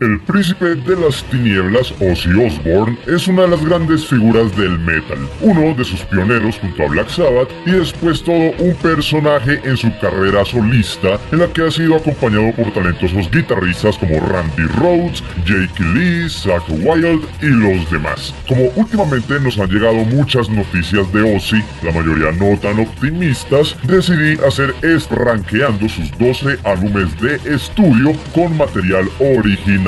El príncipe de las tinieblas, Ozzy Osbourne, es una de las grandes figuras del metal, uno de sus pioneros junto a Black Sabbath y después todo un personaje en su carrera solista en la que ha sido acompañado por talentosos guitarristas como Randy Rhodes, Jake Lee, Zach Wild y los demás. Como últimamente nos han llegado muchas noticias de Ozzy, la mayoría no tan optimistas, decidí hacer es rankeando sus 12 álbumes de estudio con material original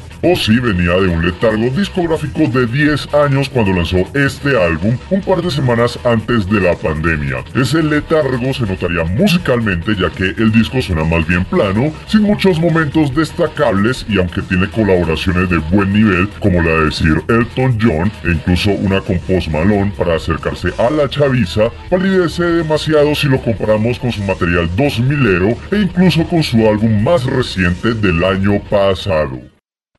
Ozzy venía de un letargo discográfico de 10 años cuando lanzó este álbum un par de semanas antes de la pandemia. Ese letargo se notaría musicalmente ya que el disco suena más bien plano, sin muchos momentos destacables y aunque tiene colaboraciones de buen nivel como la de Sir Elton John e incluso una con Post Malone para acercarse a la chaviza, palidece demasiado si lo comparamos con su material 2000ero e incluso con su álbum más reciente del año pasado.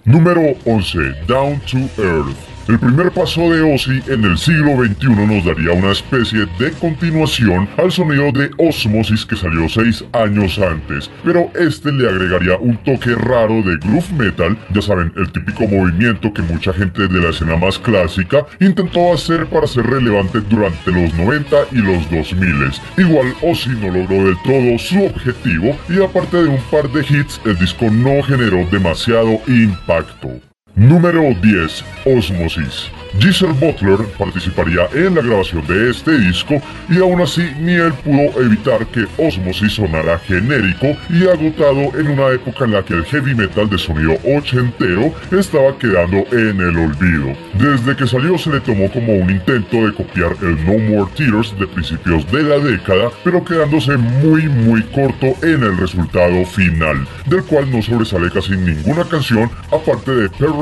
Número 11. Down to Earth. El primer paso de Ozzy en el siglo XXI nos daría una especie de continuación al sonido de Osmosis que salió seis años antes, pero este le agregaría un toque raro de groove metal, ya saben, el típico movimiento que mucha gente de la escena más clásica intentó hacer para ser relevante durante los 90 y los 2000. Igual Ozzy no logró del todo su objetivo y aparte de un par de hits, el disco no generó demasiado impacto. Número 10. Osmosis. Giselle Butler participaría en la grabación de este disco y aún así ni él pudo evitar que Osmosis sonara genérico y agotado en una época en la que el heavy metal de sonido ochentero estaba quedando en el olvido. Desde que salió se le tomó como un intento de copiar el No More Tears de principios de la década, pero quedándose muy muy corto en el resultado final, del cual no sobresale casi ninguna canción aparte de Perry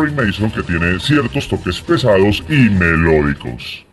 Que tiene ciertos toques pesados y melódicos.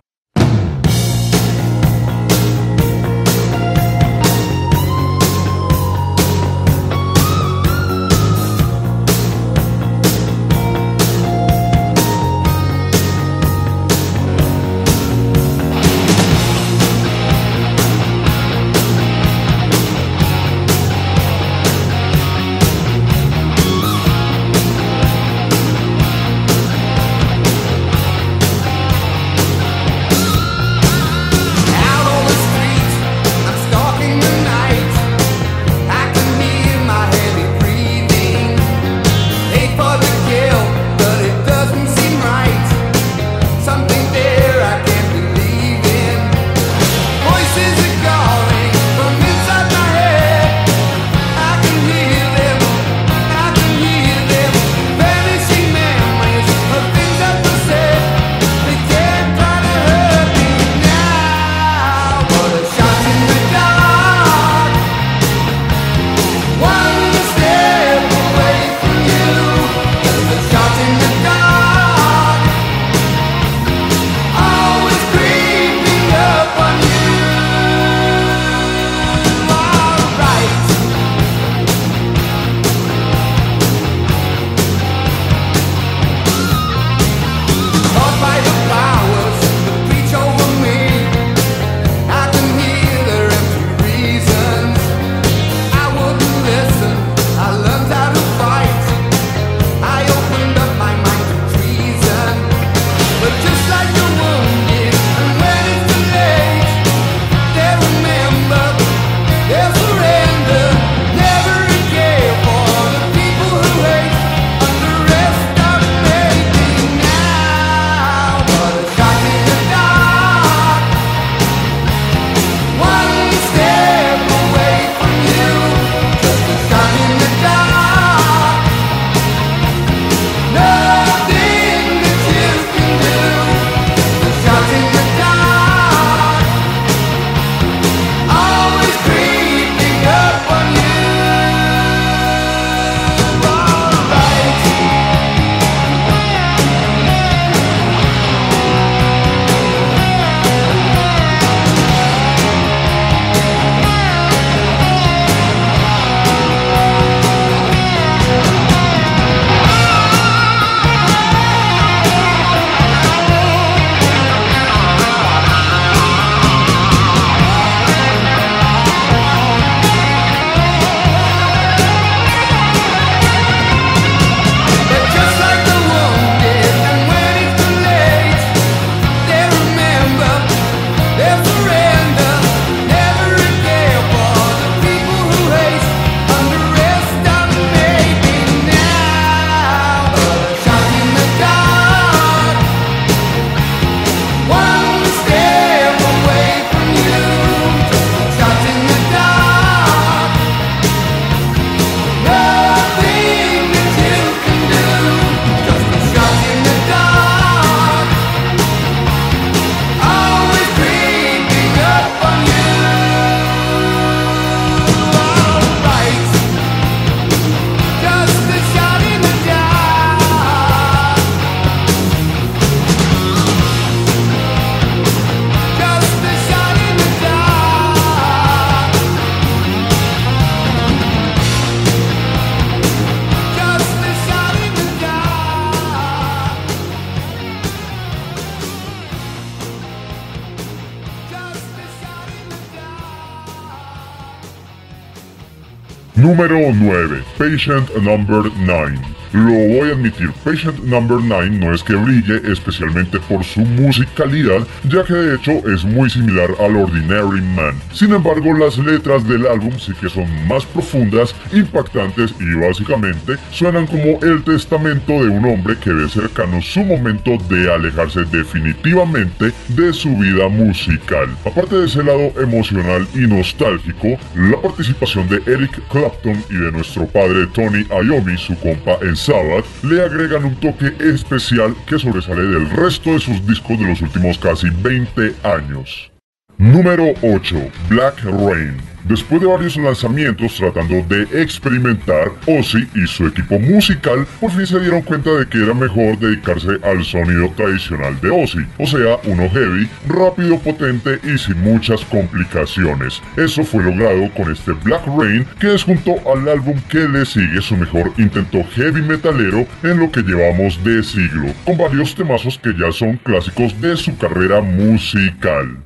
Patient number 9. Lo voy a admitir, Patient Number 9 no es que brille especialmente por su musicalidad, ya que de hecho es muy similar al Ordinary Man. Sin embargo, las letras del álbum sí que son más profundas, impactantes y básicamente suenan como el testamento de un hombre que ve cercano su momento de alejarse definitivamente de su vida musical. Aparte de ese lado emocional y nostálgico, la participación de Eric Clapton y de nuestro padre Tony Iommi, su compa en Sabbath le agregan un toque especial que sobresale del resto de sus discos de los últimos casi 20 años. Número 8. Black Rain. Después de varios lanzamientos tratando de experimentar, Ozzy y su equipo musical por fin se dieron cuenta de que era mejor dedicarse al sonido tradicional de Ozzy, o sea, uno heavy, rápido, potente y sin muchas complicaciones. Eso fue logrado con este Black Rain, que es junto al álbum que le sigue su mejor intento heavy metalero en lo que llevamos de siglo, con varios temazos que ya son clásicos de su carrera musical.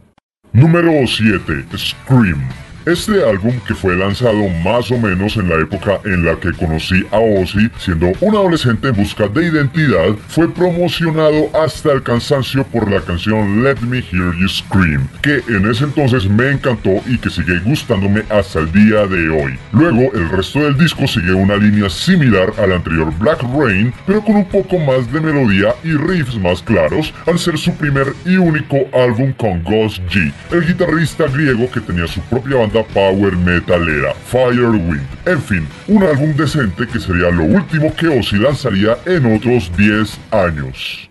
Número 7. Scream. Este álbum, que fue lanzado más o menos en la época en la que conocí a Ozzy, siendo un adolescente en busca de identidad, fue promocionado hasta el cansancio por la canción Let Me Hear You Scream, que en ese entonces me encantó y que sigue gustándome hasta el día de hoy. Luego, el resto del disco sigue una línea similar al anterior Black Rain, pero con un poco más de melodía y riffs más claros, al ser su primer y único álbum con Ghost G, el guitarrista griego que tenía su propia banda power metalera, Firewind. En fin, un álbum decente que sería lo último que Ozzy lanzaría en otros 10 años.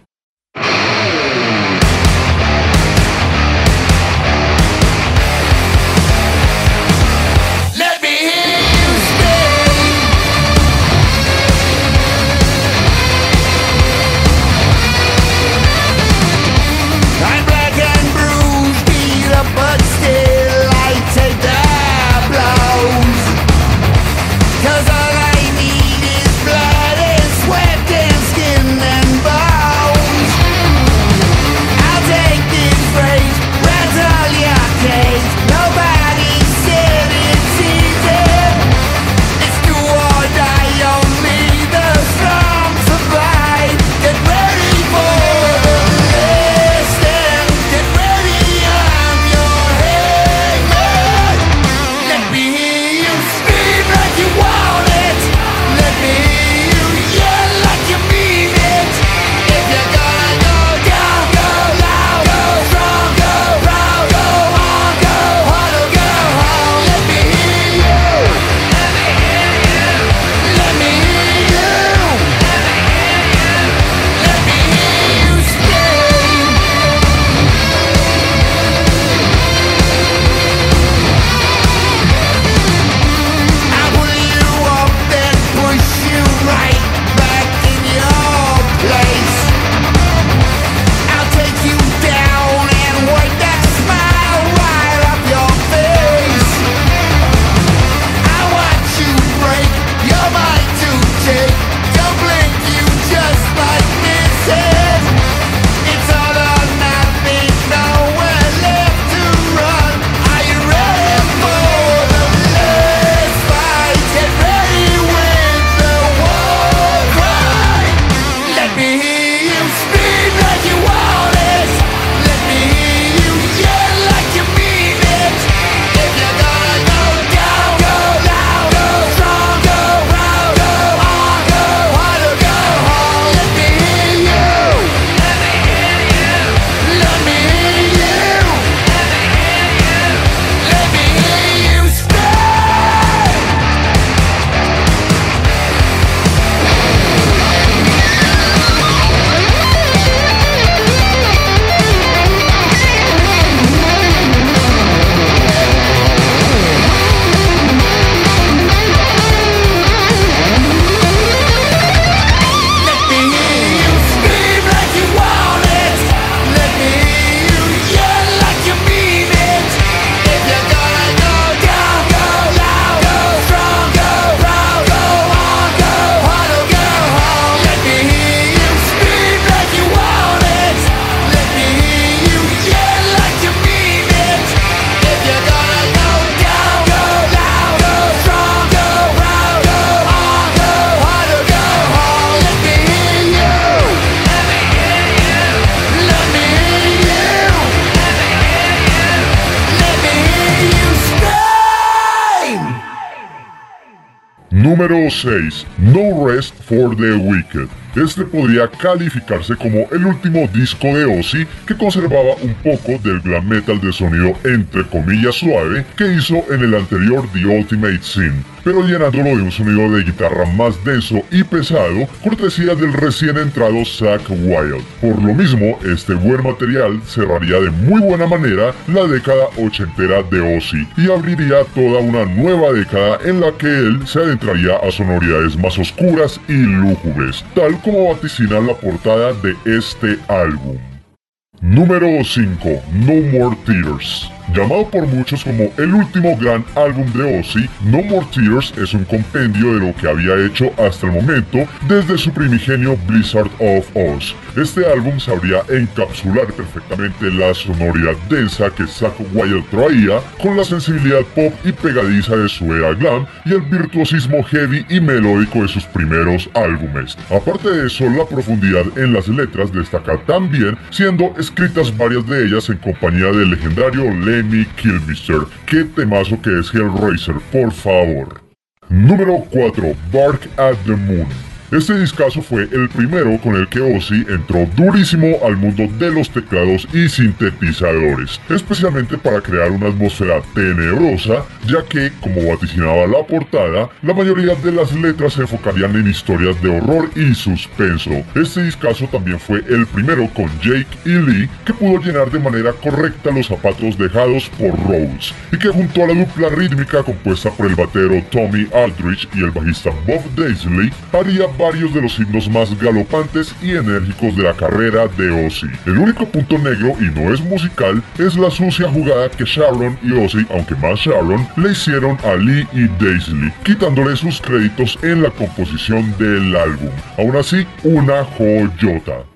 Número 6. No Rest for the Wicked. Este podría calificarse como el último disco de Ozzy que conservaba un poco del glam metal de sonido entre comillas suave que hizo en el anterior The Ultimate Sin, pero llenándolo de un sonido de guitarra más denso y pesado, cortesía del recién entrado Zack Wild. Por lo mismo, este buen material cerraría de muy buena manera la década ochentera de Ozzy y abriría toda una nueva década en la que él se adentraría a sonoridades más oscuras y lúgubres, tal como vaticina la portada de este álbum. Número 5. No More Tears. Llamado por muchos como el último gran álbum de Ozzy, No More Tears es un compendio de lo que había hecho hasta el momento desde su primigenio Blizzard of Oz. Este álbum sabría encapsular perfectamente la sonoridad densa que Zack Wild traía con la sensibilidad pop y pegadiza de su era glam y el virtuosismo heavy y melódico de sus primeros álbumes. Aparte de eso, la profundidad en las letras destaca también, siendo escritas varias de ellas en compañía del legendario Lemmy Kilmister. Qué temazo que es Hellraiser, por favor. Número 4. Bark at the Moon. Este discazo fue el primero con el que Ozzy entró durísimo al mundo de los teclados y sintetizadores, especialmente para crear una atmósfera tenebrosa, ya que, como vaticinaba la portada, la mayoría de las letras se enfocarían en historias de horror y suspenso. Este discazo también fue el primero con Jake y Lee que pudo llenar de manera correcta los zapatos dejados por Rhodes, y que junto a la dupla rítmica compuesta por el batero Tommy Aldrich y el bajista Bob Daisley, haría varios de los himnos más galopantes y enérgicos de la carrera de Ozzy. El único punto negro, y no es musical, es la sucia jugada que Sharon y Ozzy, aunque más Sharon, le hicieron a Lee y Daisley, quitándole sus créditos en la composición del álbum. Aún así, una joyota.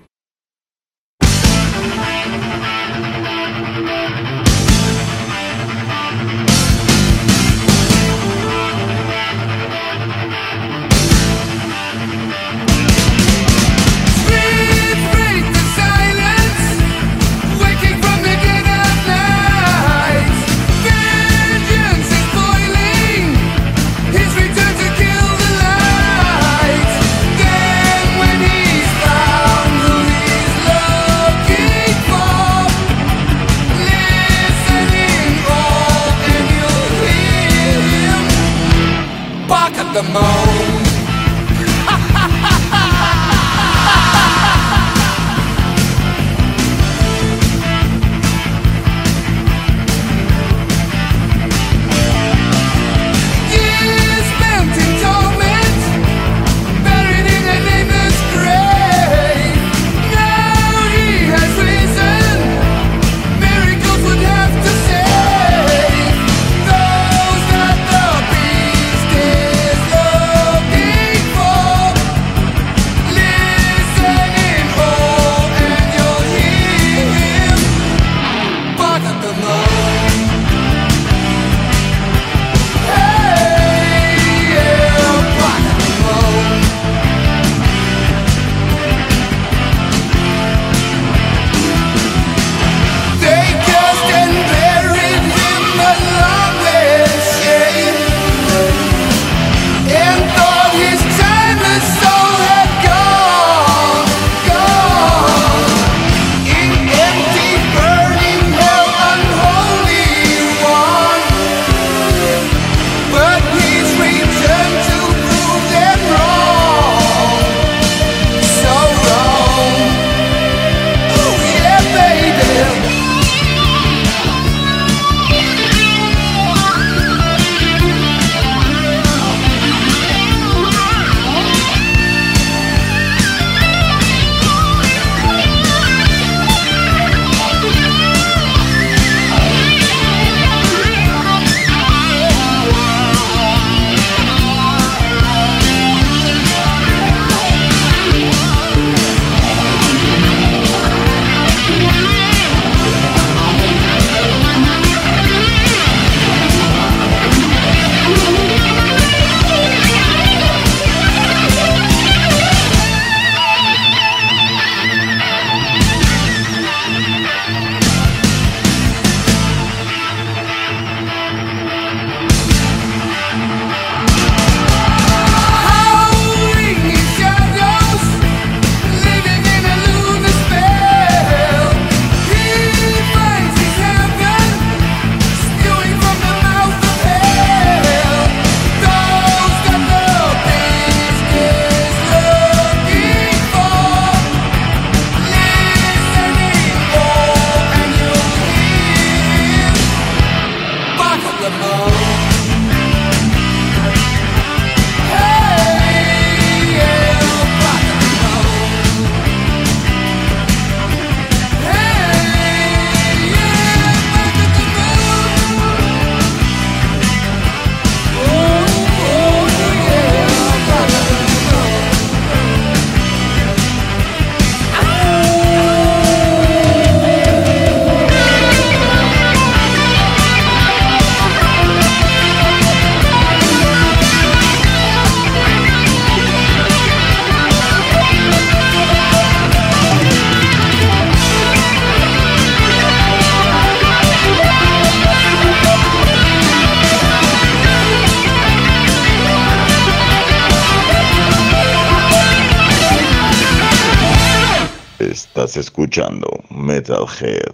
Escuchando Metalhead.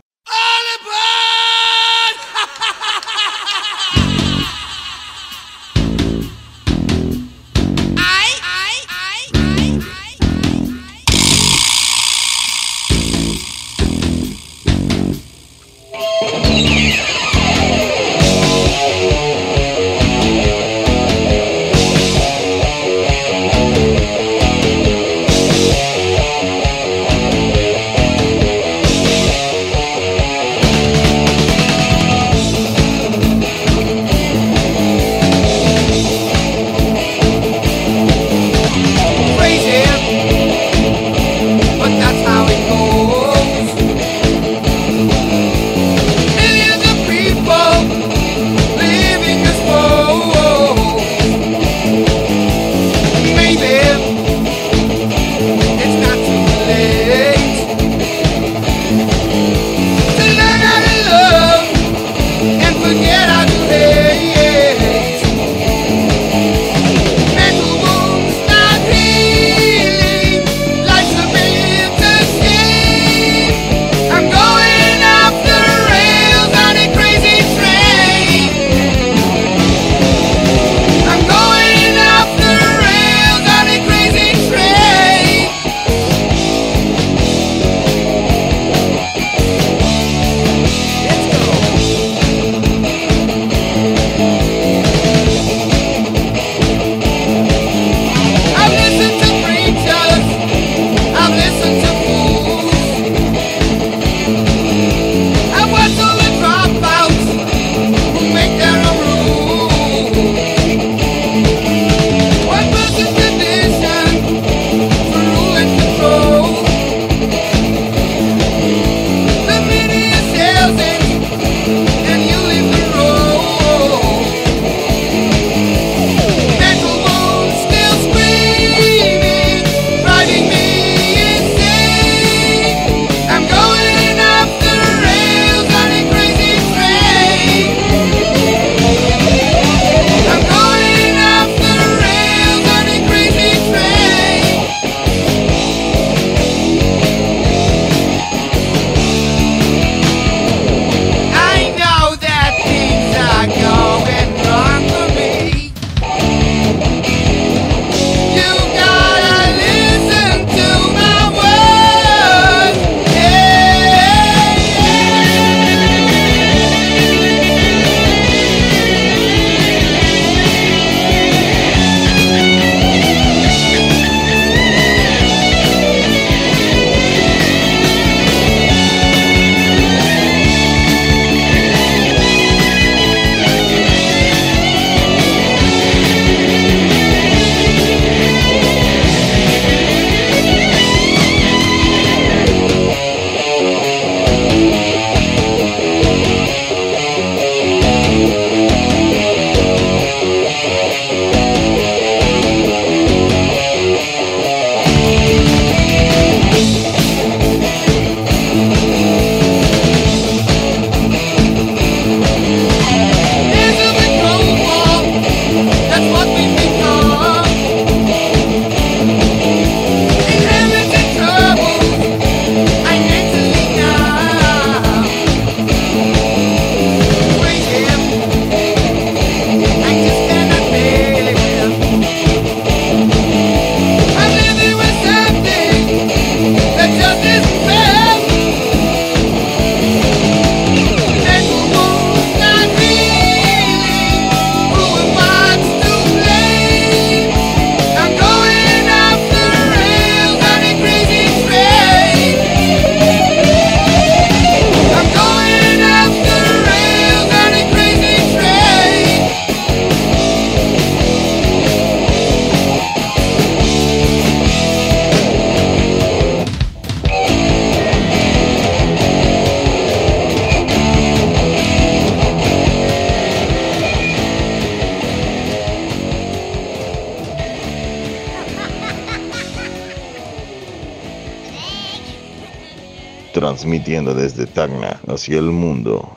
Transmitiendo desde Tacna hacia el mundo.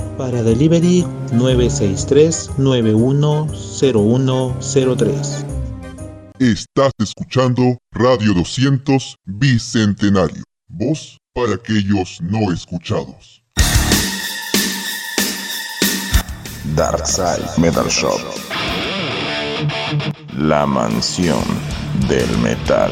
Para delivery 963-910103. Estás escuchando Radio 200 Bicentenario. Voz para aquellos no escuchados. Darkside Metal Shop. La mansión del metal.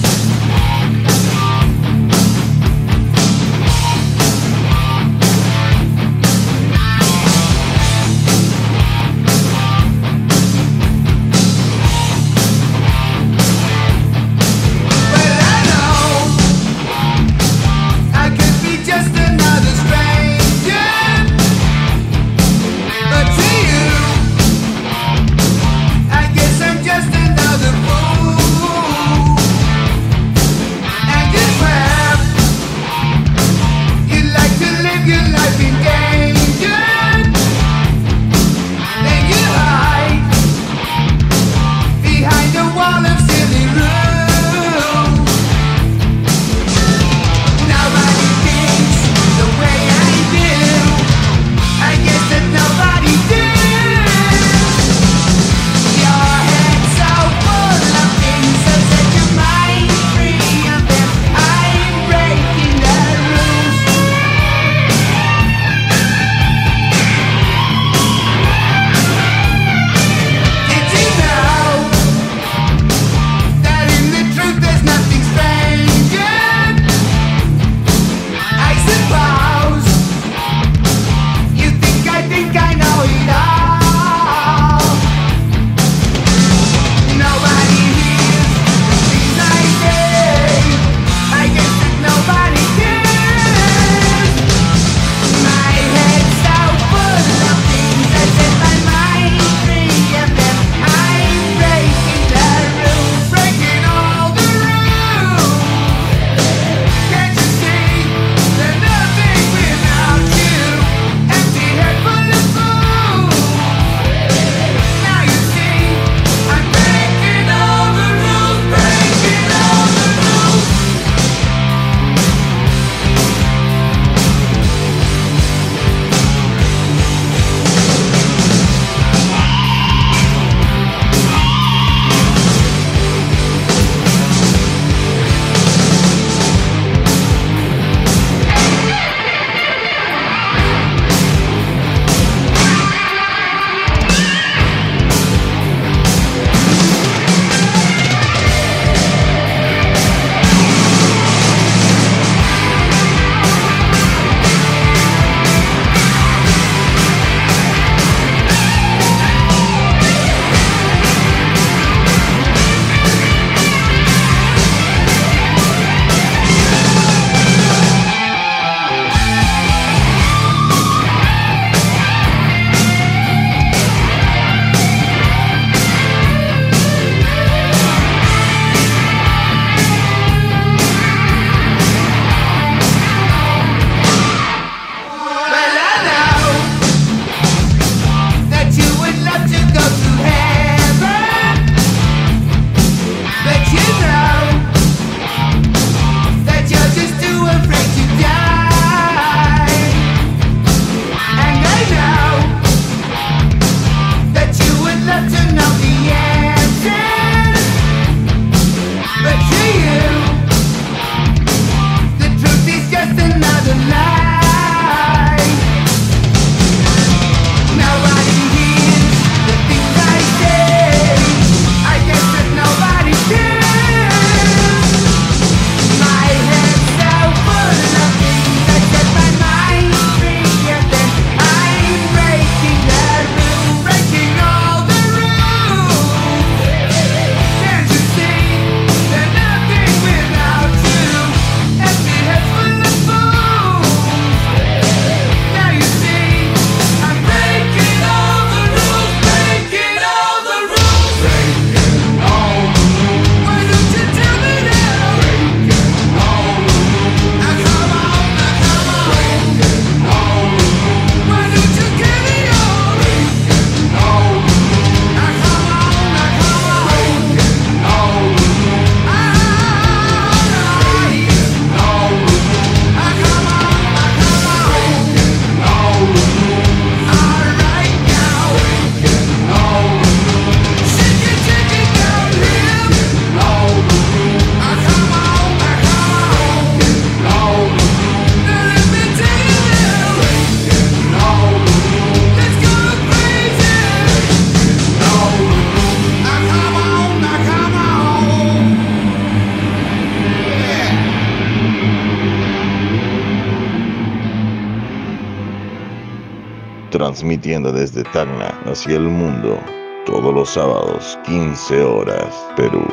desde Tacna hacia el mundo todos los sábados 15 horas Perú.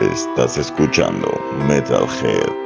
Estás escuchando Metalhead.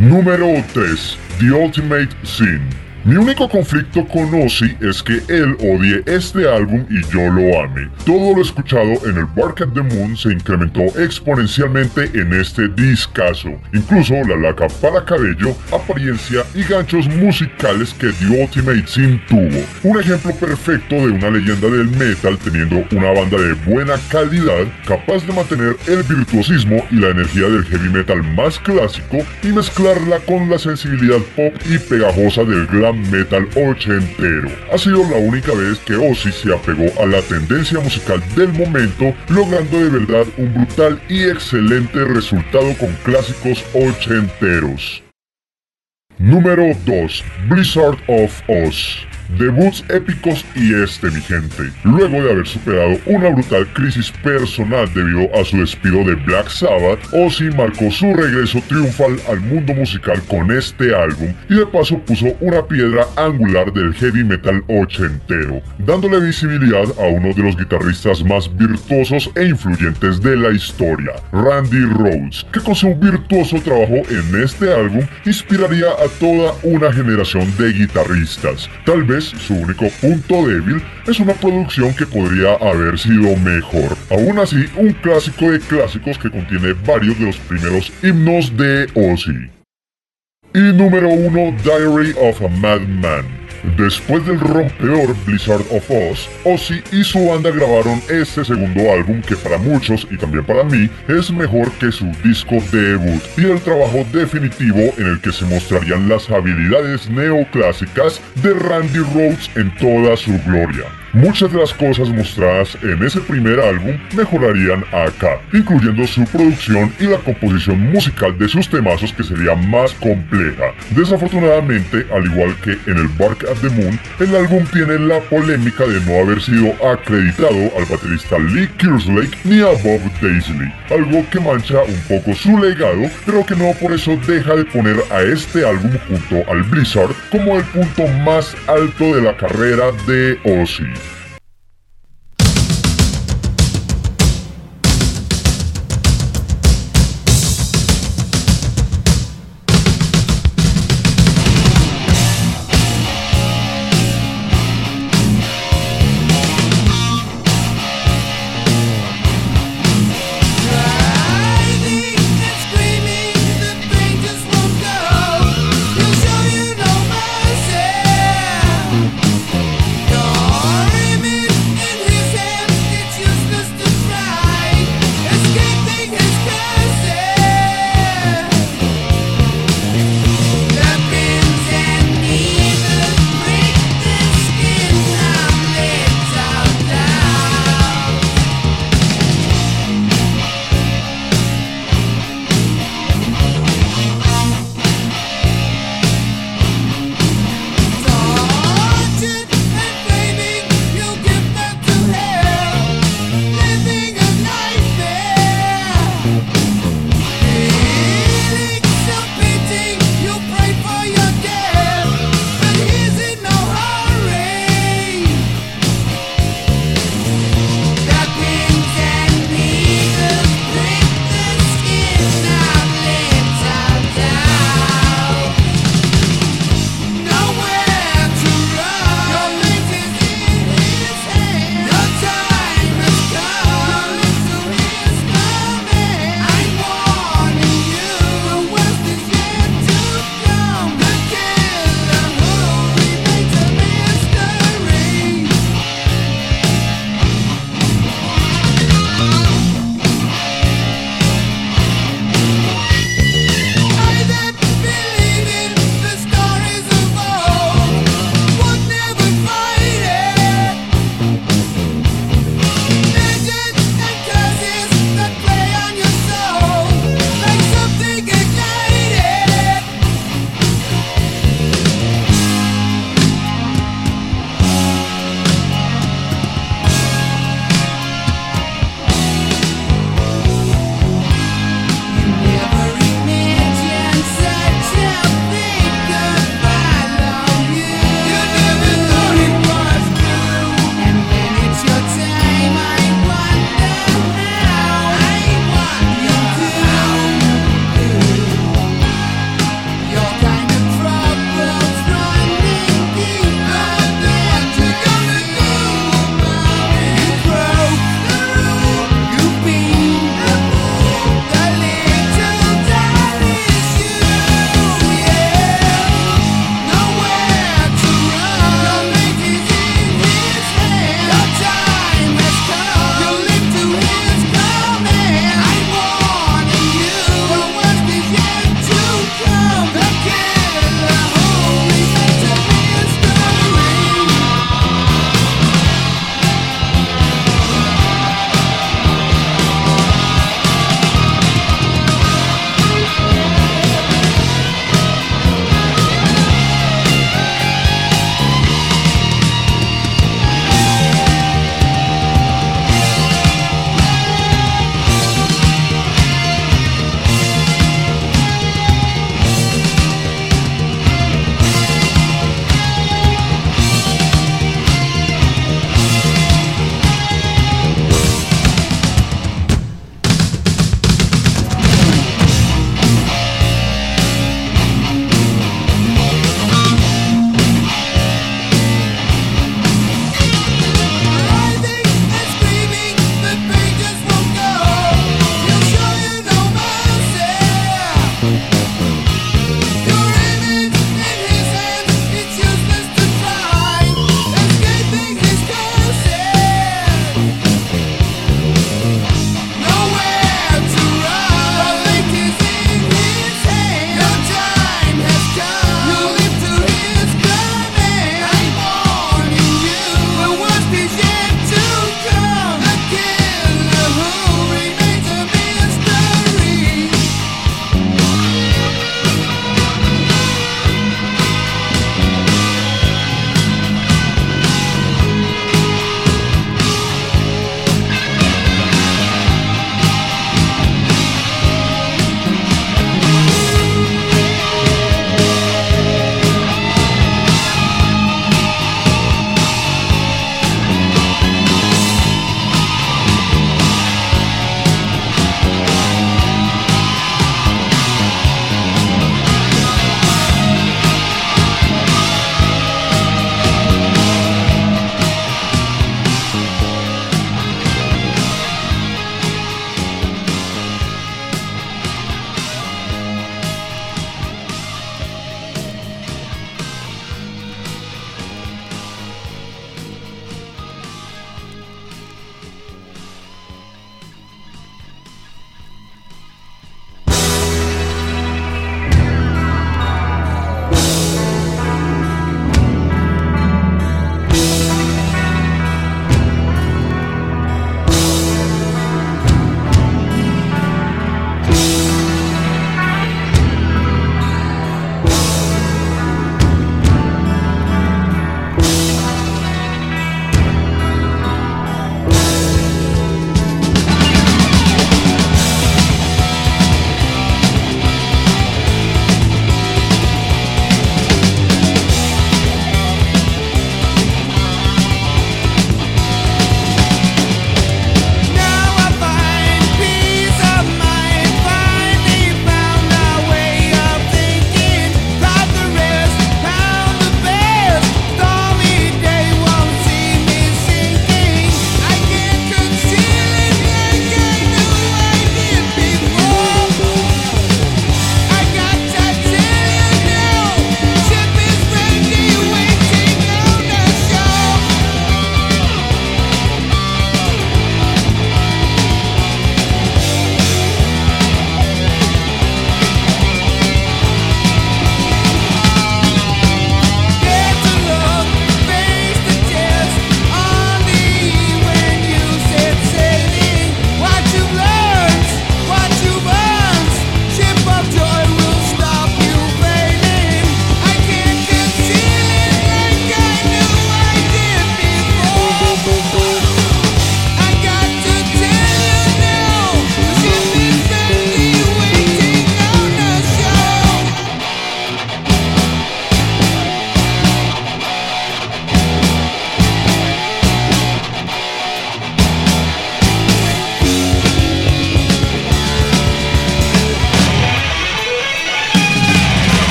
Número 3. The Ultimate Sin. Mi único conflicto con Ozzy es que él odie este álbum y yo lo ame. Todo lo escuchado en el Bark at the Moon se incrementó exponencialmente en este discazo. Incluso la laca para cabello, apariencia y ganchos musicales que The Ultimate Sin tuvo. Un ejemplo perfecto de una leyenda del metal teniendo una banda de buena calidad capaz de mantener el virtuosismo y la energía del heavy metal más clásico y mezclarla con la sensibilidad pop y pegajosa del glam metal ochentero. Ha sido la única vez que Ozzy se apegó a la tendencia musical del momento, logrando de verdad un brutal y excelente resultado con clásicos ochenteros. Número 2. Blizzard of Oz. Debuts épicos y este, mi gente. Luego de haber superado una brutal crisis personal debido a su despido de Black Sabbath, Ozzy marcó su regreso triunfal al mundo musical con este álbum y de paso puso una piedra angular del heavy metal ochentero, dándole visibilidad a uno de los guitarristas más virtuosos e influyentes de la historia, Randy Rhodes, que con su virtuoso trabajo en este álbum inspiraría a toda una generación de guitarristas. Tal vez su único punto débil es una producción que podría haber sido mejor. Aún así, un clásico de clásicos que contiene varios de los primeros himnos de Ozzy. Y número 1, Diary of a Madman. Después del rompeor Blizzard of Oz, Ozzy y su banda grabaron este segundo álbum que para muchos y también para mí es mejor que su disco debut y el trabajo definitivo en el que se mostrarían las habilidades neoclásicas de Randy Rhodes en toda su gloria. Muchas de las cosas mostradas en ese primer álbum mejorarían acá, incluyendo su producción y la composición musical de sus temazos que sería más compleja. Desafortunadamente, al igual que en el Bark at the Moon, el álbum tiene la polémica de no haber sido acreditado al baterista Lee Kerslake ni a Bob Daisley, algo que mancha un poco su legado, pero que no por eso deja de poner a este álbum junto al Blizzard como el punto más alto de la carrera de Ozzy.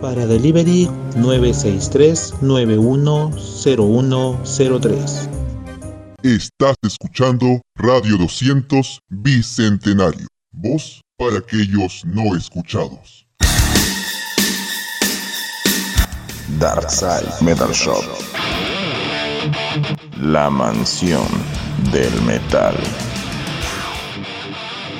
Para delivery 963-910103. Estás escuchando Radio 200 Bicentenario. Voz para aquellos no escuchados. Darkside Metal Shop. La mansión del metal.